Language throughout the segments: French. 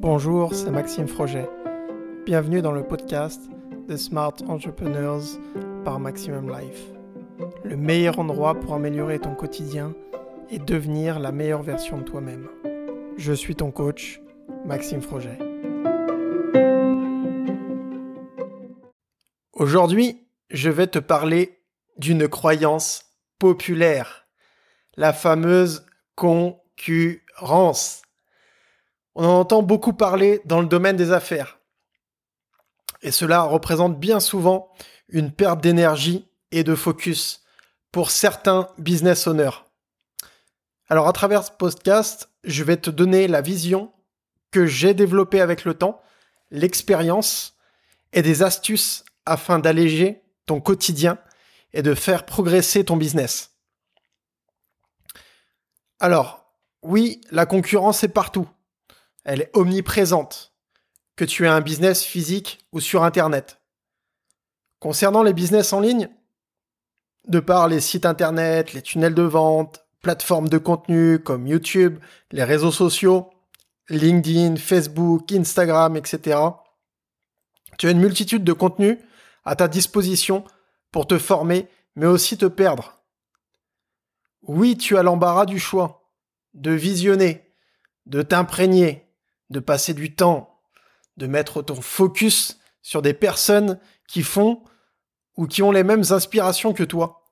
Bonjour, c'est Maxime Froget. Bienvenue dans le podcast The Smart Entrepreneurs par Maximum Life. Le meilleur endroit pour améliorer ton quotidien et devenir la meilleure version de toi-même. Je suis ton coach, Maxime Froget. Aujourd'hui, je vais te parler d'une croyance populaire, la fameuse concurrence. On en entend beaucoup parler dans le domaine des affaires. Et cela représente bien souvent une perte d'énergie et de focus pour certains business owners. Alors à travers ce podcast, je vais te donner la vision que j'ai développée avec le temps, l'expérience et des astuces afin d'alléger ton quotidien et de faire progresser ton business. Alors, oui, la concurrence est partout elle est omniprésente, que tu aies un business physique ou sur Internet. Concernant les business en ligne, de par les sites Internet, les tunnels de vente, plateformes de contenu comme YouTube, les réseaux sociaux, LinkedIn, Facebook, Instagram, etc., tu as une multitude de contenus à ta disposition pour te former, mais aussi te perdre. Oui, tu as l'embarras du choix, de visionner, de t'imprégner, de passer du temps, de mettre ton focus sur des personnes qui font ou qui ont les mêmes inspirations que toi.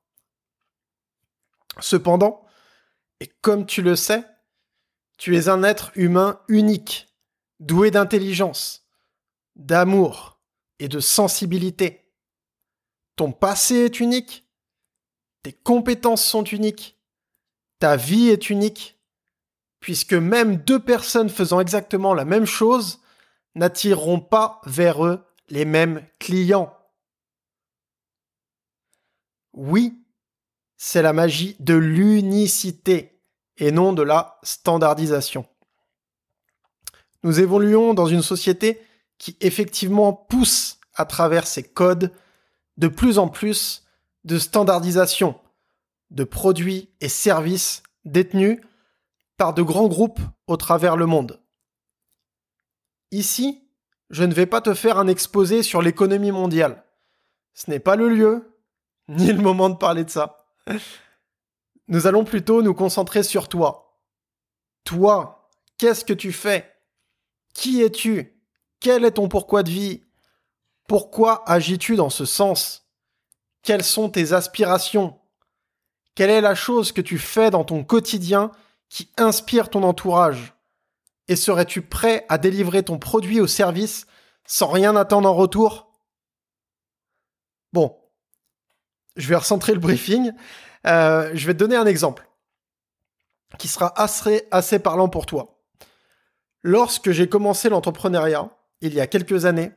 Cependant, et comme tu le sais, tu es un être humain unique, doué d'intelligence, d'amour et de sensibilité. Ton passé est unique, tes compétences sont uniques, ta vie est unique, puisque même deux personnes faisant exactement la même chose n'attireront pas vers eux les mêmes clients. Oui, c'est la magie de l'unicité et non de la standardisation. Nous évoluons dans une société qui effectivement pousse à travers ses codes de plus en plus de standardisation de produits et services détenus par de grands groupes au travers le monde. Ici, je ne vais pas te faire un exposé sur l'économie mondiale. Ce n'est pas le lieu, ni le moment de parler de ça. Nous allons plutôt nous concentrer sur toi. Toi, qu'est-ce que tu fais? Qui es-tu? Quel est ton pourquoi de vie? Pourquoi agis-tu dans ce sens? Quelles sont tes aspirations? Quelle est la chose que tu fais dans ton quotidien qui inspire ton entourage? Et serais-tu prêt à délivrer ton produit ou service sans rien attendre en retour? Bon, je vais recentrer le briefing. Euh, je vais te donner un exemple qui sera assez, parlant pour toi. Lorsque j'ai commencé l'entrepreneuriat, il y a quelques années,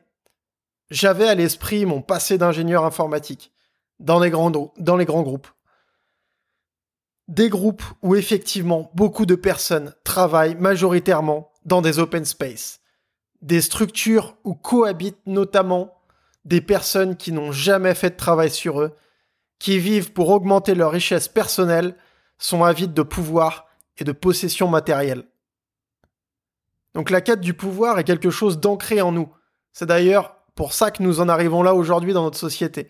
j'avais à l'esprit mon passé d'ingénieur informatique dans les grands groupes des groupes où effectivement beaucoup de personnes travaillent majoritairement dans des open space, des structures où cohabitent notamment des personnes qui n'ont jamais fait de travail sur eux, qui vivent pour augmenter leur richesse personnelle, sont avides de pouvoir et de possession matérielle. Donc la quête du pouvoir est quelque chose d'ancré en nous. C'est d'ailleurs pour ça que nous en arrivons là aujourd'hui dans notre société.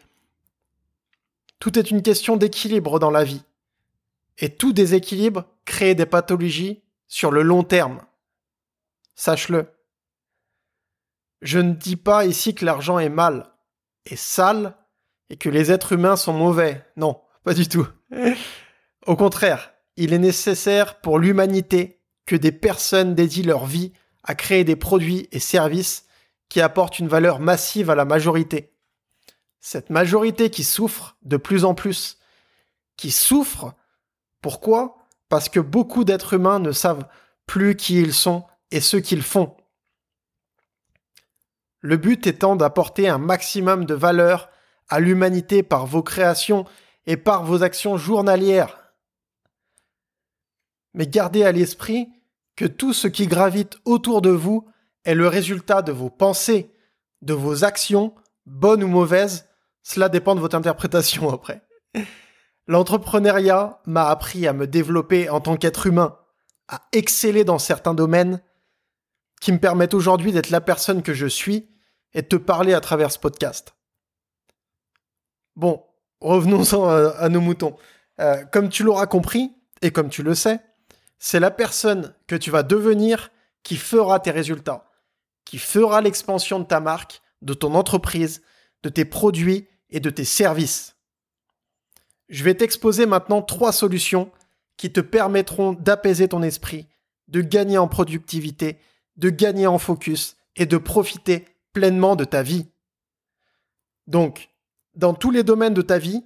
Tout est une question d'équilibre dans la vie. Et tout déséquilibre crée des pathologies sur le long terme. Sache-le. Je ne dis pas ici que l'argent est mal, est sale, et que les êtres humains sont mauvais. Non, pas du tout. Au contraire, il est nécessaire pour l'humanité que des personnes dédient leur vie à créer des produits et services qui apportent une valeur massive à la majorité. Cette majorité qui souffre de plus en plus, qui souffre pourquoi? Parce que beaucoup d'êtres humains ne savent plus qui ils sont et ce qu'ils font. Le but étant d'apporter un maximum de valeur à l'humanité par vos créations et par vos actions journalières. Mais gardez à l'esprit que tout ce qui gravite autour de vous est le résultat de vos pensées, de vos actions, bonnes ou mauvaises, cela dépend de votre interprétation après. L'entrepreneuriat m'a appris à me développer en tant qu'être humain, à exceller dans certains domaines qui me permettent aujourd'hui d'être la personne que je suis et de te parler à travers ce podcast. Bon, revenons-en à, nos moutons. Euh, comme tu l'auras compris, et comme tu le sais, c'est la personne que tu vas devenir qui fera tes résultats, qui fera l'expansion de ta marque, de ton entreprise, de tes produits et de tes services. Je vais t'exposer maintenant trois solutions qui te permettront d'apaiser ton esprit, de gagner en productivité, de gagner en focus et de profiter pleinement de ta vie. Donc, dans tous les domaines de ta vie,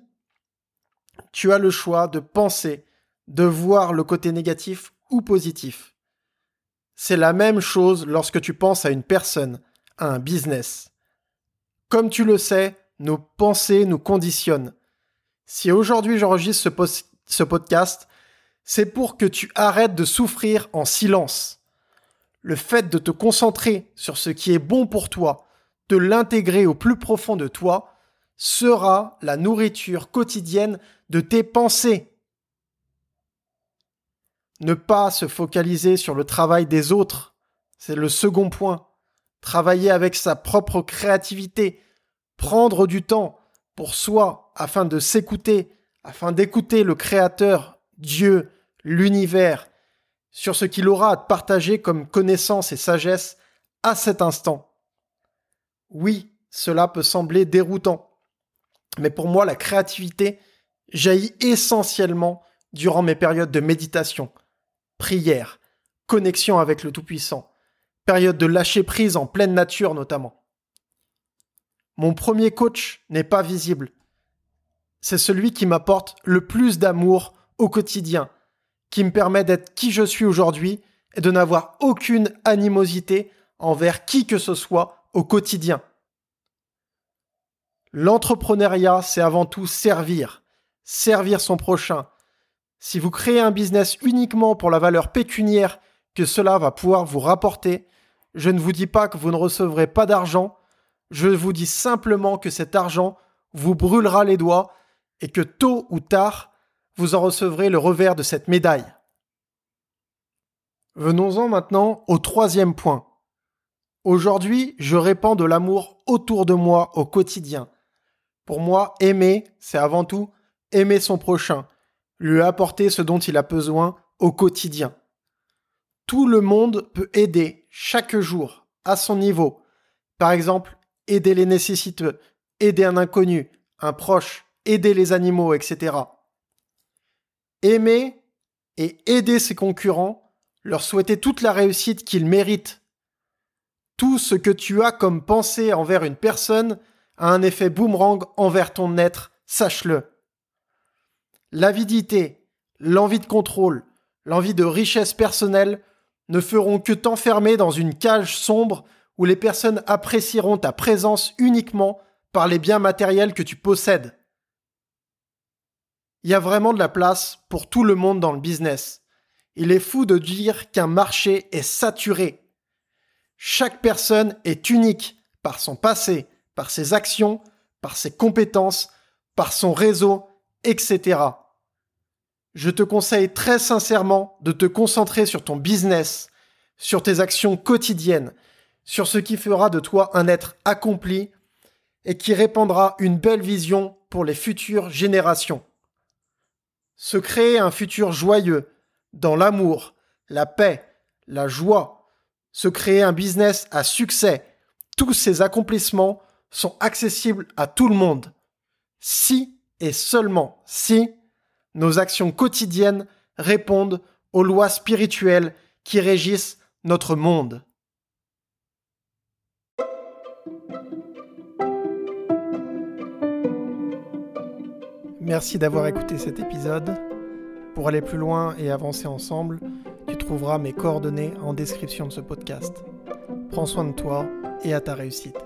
tu as le choix de penser, de voir le côté négatif ou positif. C'est la même chose lorsque tu penses à une personne, à un business. Comme tu le sais, nos pensées nous conditionnent. Si aujourd'hui j'enregistre ce, podcast, c'est pour que tu arrêtes de souffrir en silence. Le fait de te concentrer sur ce qui est bon pour toi, de l'intégrer au plus profond de toi, sera la nourriture quotidienne de tes pensées. Ne pas se focaliser sur le travail des autres, c'est le second point. Travailler avec sa propre créativité, prendre du temps pour soi afin de s'écouter, afin d'écouter le Créateur, Dieu, l'univers, sur ce qu'il aura à partager comme connaissance et sagesse à cet instant. Oui, cela peut sembler déroutant, mais pour moi la créativité jaillit essentiellement durant mes périodes de méditation, prière, connexion avec le Tout-Puissant, période de lâcher prise en pleine nature notamment. Mon premier coach n'est pas visible. C'est celui qui m'apporte le plus d'amour au quotidien, qui me permet d'être qui je suis aujourd'hui et de n'avoir aucune animosité envers qui que ce soit au quotidien. L'entrepreneuriat, c'est avant tout servir, servir son prochain. Si vous créez un business uniquement pour la valeur pécuniaire que cela va pouvoir vous rapporter, je ne vous dis pas que vous ne recevrez pas d'argent, je vous dis simplement que cet argent vous brûlera les doigts et que tôt ou tard, vous en recevrez le revers de cette médaille. Venons-en maintenant au troisième point. Aujourd'hui, je répands de l'amour autour de moi au quotidien. Pour moi, aimer, c'est avant tout aimer son prochain, lui apporter ce dont il a besoin au quotidien. Tout le monde peut aider chaque jour à son niveau. Par exemple, aider les nécessiteux, aider un inconnu, un proche, aider les animaux, etc. Aimer et aider ses concurrents, leur souhaiter toute la réussite qu'ils méritent. Tout ce que tu as comme pensée envers une personne a un effet boomerang envers ton être, sache-le. L'avidité, l'envie de contrôle, l'envie de richesse personnelle ne feront que t'enfermer dans une cage sombre où les personnes apprécieront ta présence uniquement par les biens matériels que tu possèdes. Il y a vraiment de la place pour tout le monde dans le business. Il est fou de dire qu'un marché est saturé. Chaque personne est unique par son passé, par ses actions, par ses compétences, par son réseau, etc. Je te conseille très sincèrement de te concentrer sur ton business, sur tes actions quotidiennes, sur ce qui fera de toi un être accompli et qui répandra une belle vision pour les futures générations. Se créer un futur joyeux, dans l'amour, la paix, la joie, se créer un business à succès, tous ces accomplissements sont accessibles à tout le monde. Si et seulement si nos actions quotidiennes répondent aux lois spirituelles qui régissent notre monde. Merci d'avoir écouté cet épisode. Pour aller plus loin et avancer ensemble, tu trouveras mes coordonnées en description de ce podcast. Prends soin de toi et à ta réussite.